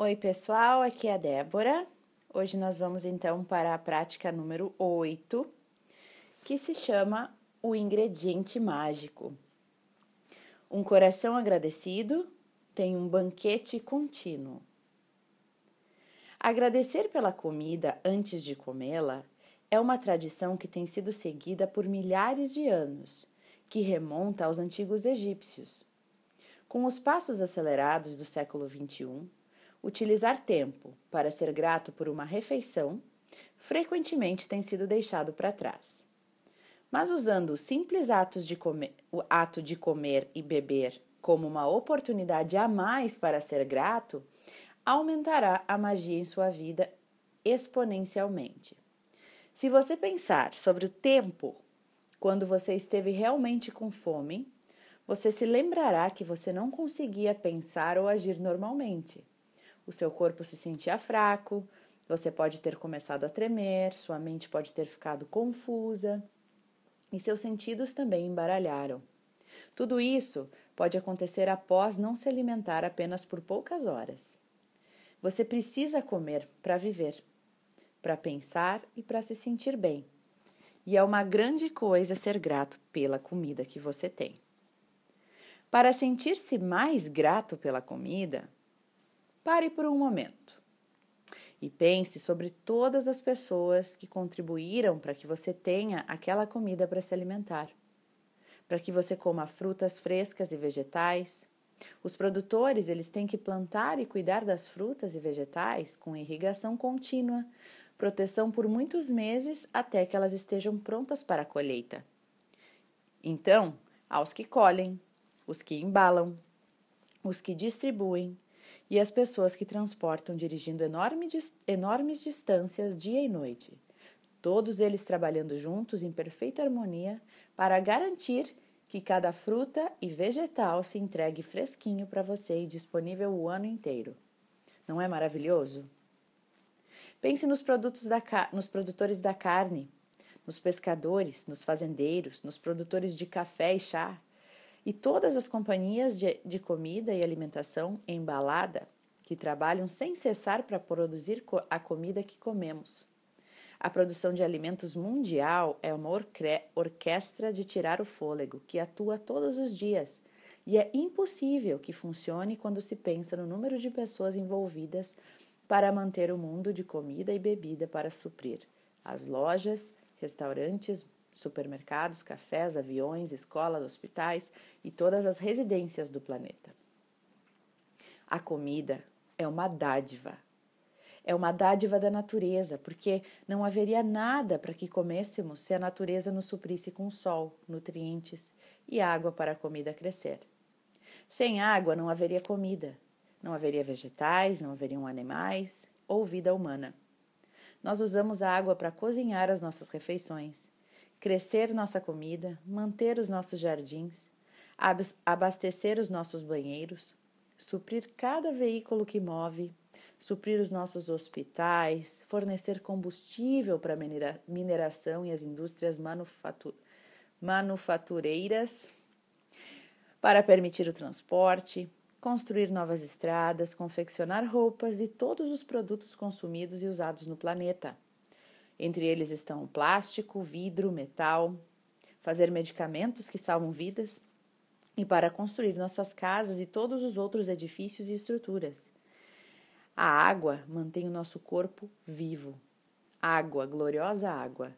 Oi, pessoal, aqui é a Débora. Hoje nós vamos então para a prática número 8, que se chama o ingrediente mágico. Um coração agradecido tem um banquete contínuo. Agradecer pela comida antes de comê-la é uma tradição que tem sido seguida por milhares de anos, que remonta aos antigos egípcios. Com os passos acelerados do século XXI, utilizar tempo para ser grato por uma refeição frequentemente tem sido deixado para trás. Mas usando os simples atos de comer, o ato de comer e beber como uma oportunidade a mais para ser grato, aumentará a magia em sua vida exponencialmente. Se você pensar sobre o tempo quando você esteve realmente com fome, você se lembrará que você não conseguia pensar ou agir normalmente o seu corpo se sentia fraco, você pode ter começado a tremer, sua mente pode ter ficado confusa e seus sentidos também embaralharam. Tudo isso pode acontecer após não se alimentar apenas por poucas horas. Você precisa comer para viver, para pensar e para se sentir bem. E é uma grande coisa ser grato pela comida que você tem. Para sentir-se mais grato pela comida, Pare por um momento e pense sobre todas as pessoas que contribuíram para que você tenha aquela comida para se alimentar, para que você coma frutas frescas e vegetais. Os produtores, eles têm que plantar e cuidar das frutas e vegetais com irrigação contínua, proteção por muitos meses até que elas estejam prontas para a colheita. Então, aos que colhem, os que embalam, os que distribuem, e as pessoas que transportam dirigindo enorme, enormes distâncias dia e noite, todos eles trabalhando juntos em perfeita harmonia para garantir que cada fruta e vegetal se entregue fresquinho para você e disponível o ano inteiro. Não é maravilhoso? Pense nos, produtos da, nos produtores da carne, nos pescadores, nos fazendeiros, nos produtores de café e chá, e todas as companhias de, de comida e alimentação embalada que trabalham sem cessar para produzir a comida que comemos. A produção de alimentos mundial é uma orquestra de tirar o fôlego que atua todos os dias e é impossível que funcione quando se pensa no número de pessoas envolvidas para manter o mundo de comida e bebida para suprir as lojas, restaurantes, supermercados, cafés, aviões, escolas, hospitais e todas as residências do planeta. A comida é uma dádiva. É uma dádiva da natureza, porque não haveria nada para que comêssemos se a natureza nos suprisse com sol, nutrientes e água para a comida crescer. Sem água não haveria comida, não haveria vegetais, não haveriam animais ou vida humana. Nós usamos a água para cozinhar as nossas refeições crescer nossa comida, manter os nossos jardins, abastecer os nossos banheiros, suprir cada veículo que move, suprir os nossos hospitais, fornecer combustível para a mineração e as indústrias manufatu manufatureiras, para permitir o transporte, construir novas estradas, confeccionar roupas e todos os produtos consumidos e usados no planeta. Entre eles estão plástico, vidro, metal, fazer medicamentos que salvam vidas e para construir nossas casas e todos os outros edifícios e estruturas. A água mantém o nosso corpo vivo. Água, gloriosa água.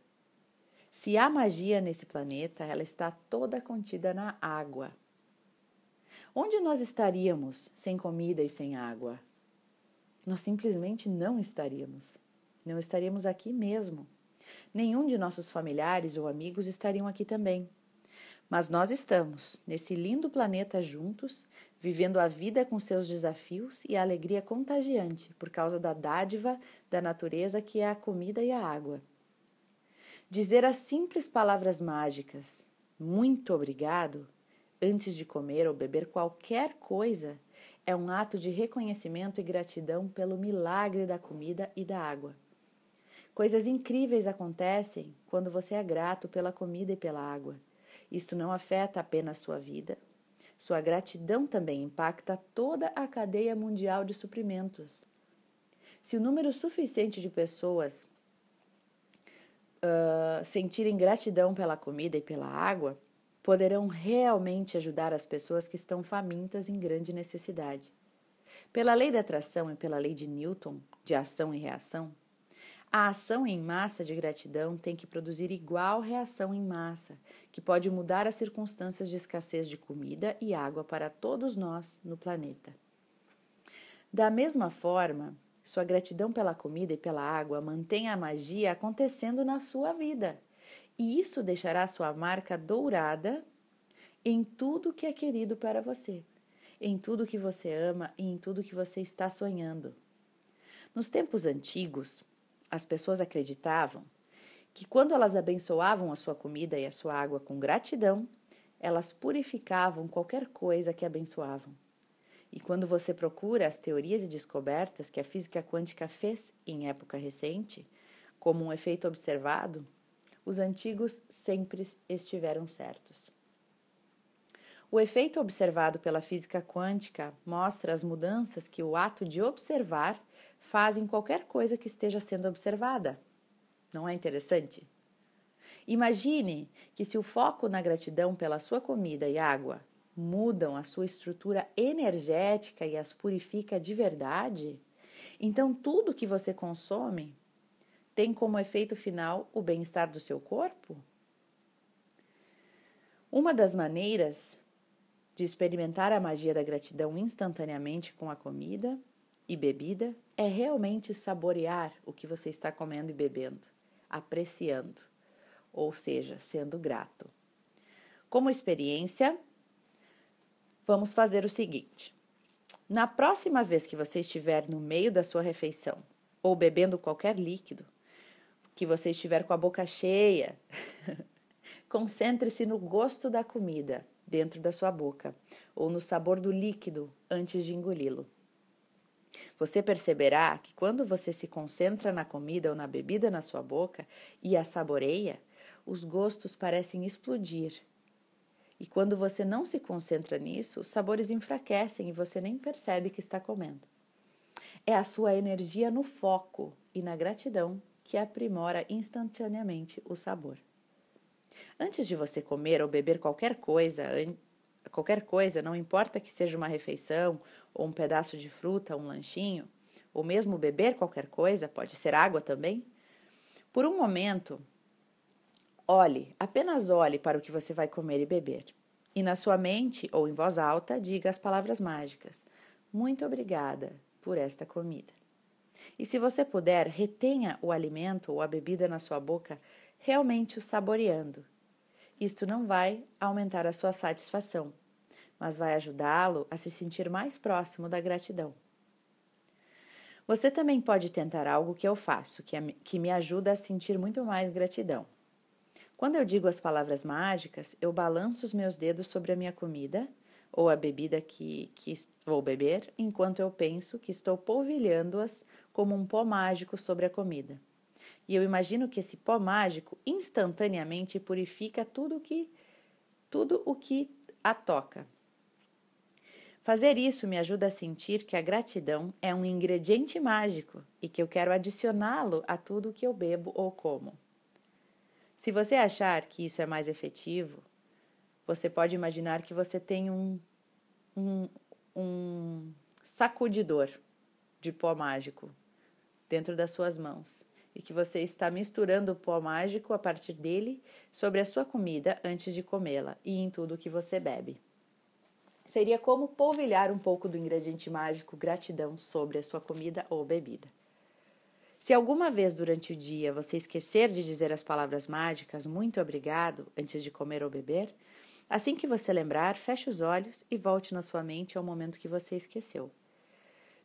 Se há magia nesse planeta, ela está toda contida na água. Onde nós estaríamos sem comida e sem água? Nós simplesmente não estaríamos não estaríamos aqui mesmo. Nenhum de nossos familiares ou amigos estariam aqui também. Mas nós estamos, nesse lindo planeta juntos, vivendo a vida com seus desafios e a alegria contagiante por causa da dádiva da natureza que é a comida e a água. Dizer as simples palavras mágicas, muito obrigado, antes de comer ou beber qualquer coisa, é um ato de reconhecimento e gratidão pelo milagre da comida e da água. Coisas incríveis acontecem quando você é grato pela comida e pela água. Isto não afeta apenas sua vida, Sua gratidão também impacta toda a cadeia mundial de suprimentos. Se o número suficiente de pessoas uh, sentirem gratidão pela comida e pela água, poderão realmente ajudar as pessoas que estão famintas em grande necessidade. Pela lei da atração e pela lei de Newton, de ação e reação, a ação em massa de gratidão tem que produzir igual reação em massa, que pode mudar as circunstâncias de escassez de comida e água para todos nós no planeta. Da mesma forma, sua gratidão pela comida e pela água mantém a magia acontecendo na sua vida. E isso deixará sua marca dourada em tudo que é querido para você, em tudo que você ama e em tudo que você está sonhando. Nos tempos antigos, as pessoas acreditavam que quando elas abençoavam a sua comida e a sua água com gratidão, elas purificavam qualquer coisa que abençoavam. E quando você procura as teorias e descobertas que a física quântica fez em época recente, como um efeito observado, os antigos sempre estiveram certos. O efeito observado pela física quântica mostra as mudanças que o ato de observar faz em qualquer coisa que esteja sendo observada. Não é interessante? Imagine que se o foco na gratidão pela sua comida e água mudam a sua estrutura energética e as purifica de verdade, então tudo que você consome tem como efeito final o bem-estar do seu corpo? Uma das maneiras de experimentar a magia da gratidão instantaneamente com a comida e bebida é realmente saborear o que você está comendo e bebendo, apreciando, ou seja, sendo grato. Como experiência, vamos fazer o seguinte: na próxima vez que você estiver no meio da sua refeição ou bebendo qualquer líquido, que você estiver com a boca cheia, concentre-se no gosto da comida dentro da sua boca ou no sabor do líquido antes de engoli-lo. Você perceberá que quando você se concentra na comida ou na bebida na sua boca e a saboreia, os gostos parecem explodir e quando você não se concentra nisso, os sabores enfraquecem e você nem percebe que está comendo. É a sua energia no foco e na gratidão que aprimora instantaneamente o sabor. Antes de você comer ou beber qualquer coisa, qualquer coisa, não importa que seja uma refeição ou um pedaço de fruta, um lanchinho, ou mesmo beber qualquer coisa, pode ser água também. Por um momento, Olhe, apenas olhe para o que você vai comer e beber. E na sua mente ou em voz alta, diga as palavras mágicas: Muito obrigada por esta comida. E se você puder, retenha o alimento ou a bebida na sua boca, realmente o saboreando. Isto não vai aumentar a sua satisfação, mas vai ajudá-lo a se sentir mais próximo da gratidão. Você também pode tentar algo que eu faço, que, me ajuda a sentir muito mais gratidão. Quando eu digo as palavras mágicas, eu balanço os meus dedos sobre a minha comida ou a bebida que, que vou beber, enquanto eu penso que estou polvilhando-as como um pó mágico sobre a comida. E eu imagino que esse pó mágico instantaneamente purifica tudo que tudo o que a toca. Fazer isso me ajuda a sentir que a gratidão é um ingrediente mágico e que eu quero adicioná-lo a tudo que eu bebo ou como. Se você achar que isso é mais efetivo, você pode imaginar que você tem um, um, um sacudidor de pó mágico dentro das suas mãos e que você está misturando o pó mágico a partir dele sobre a sua comida antes de comê-la e em tudo que você bebe. Seria como polvilhar um pouco do ingrediente mágico gratidão sobre a sua comida ou bebida. Se alguma vez durante o dia você esquecer de dizer as palavras mágicas muito obrigado antes de comer ou beber, assim que você lembrar, feche os olhos e volte na sua mente ao momento que você esqueceu.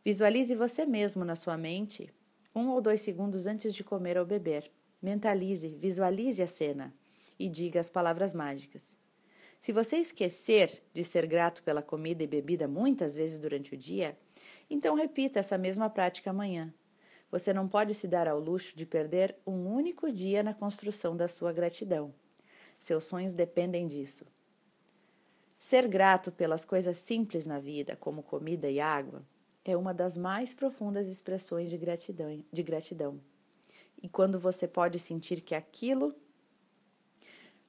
Visualize você mesmo na sua mente um ou dois segundos antes de comer ou beber. Mentalize, visualize a cena e diga as palavras mágicas. Se você esquecer de ser grato pela comida e bebida muitas vezes durante o dia, então repita essa mesma prática amanhã você não pode se dar ao luxo de perder um único dia na construção da sua gratidão. Seus sonhos dependem disso. Ser grato pelas coisas simples na vida, como comida e água, é uma das mais profundas expressões de gratidão. De gratidão. E quando você pode sentir que aquilo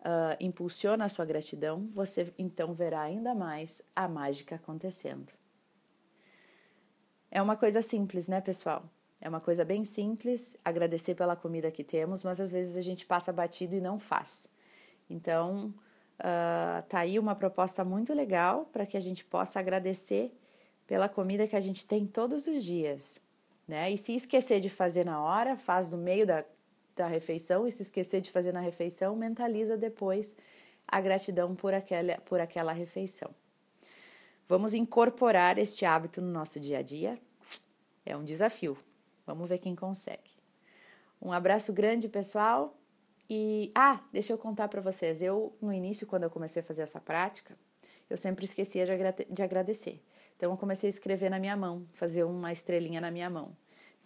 uh, impulsiona a sua gratidão, você então verá ainda mais a mágica acontecendo. É uma coisa simples, né, pessoal? É uma coisa bem simples, agradecer pela comida que temos, mas às vezes a gente passa batido e não faz. Então, uh, tá aí uma proposta muito legal para que a gente possa agradecer pela comida que a gente tem todos os dias, né? E se esquecer de fazer na hora, faz no meio da, da refeição, e se esquecer de fazer na refeição, mentaliza depois a gratidão por aquela, por aquela refeição. Vamos incorporar este hábito no nosso dia a dia? É um desafio. Vamos ver quem consegue. Um abraço grande, pessoal. E ah, deixa eu contar para vocês. Eu no início, quando eu comecei a fazer essa prática, eu sempre esquecia de, agrade de agradecer. Então eu comecei a escrever na minha mão, fazer uma estrelinha na minha mão.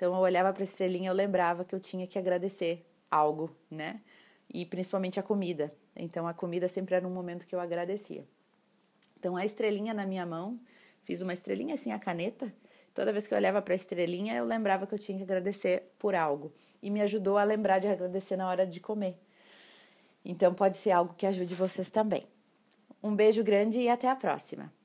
Então eu olhava para a estrelinha, eu lembrava que eu tinha que agradecer algo, né? E principalmente a comida. Então a comida sempre era um momento que eu agradecia. Então a estrelinha na minha mão, fiz uma estrelinha assim a caneta Toda vez que eu olhava para a estrelinha, eu lembrava que eu tinha que agradecer por algo. E me ajudou a lembrar de agradecer na hora de comer. Então, pode ser algo que ajude vocês também. Um beijo grande e até a próxima!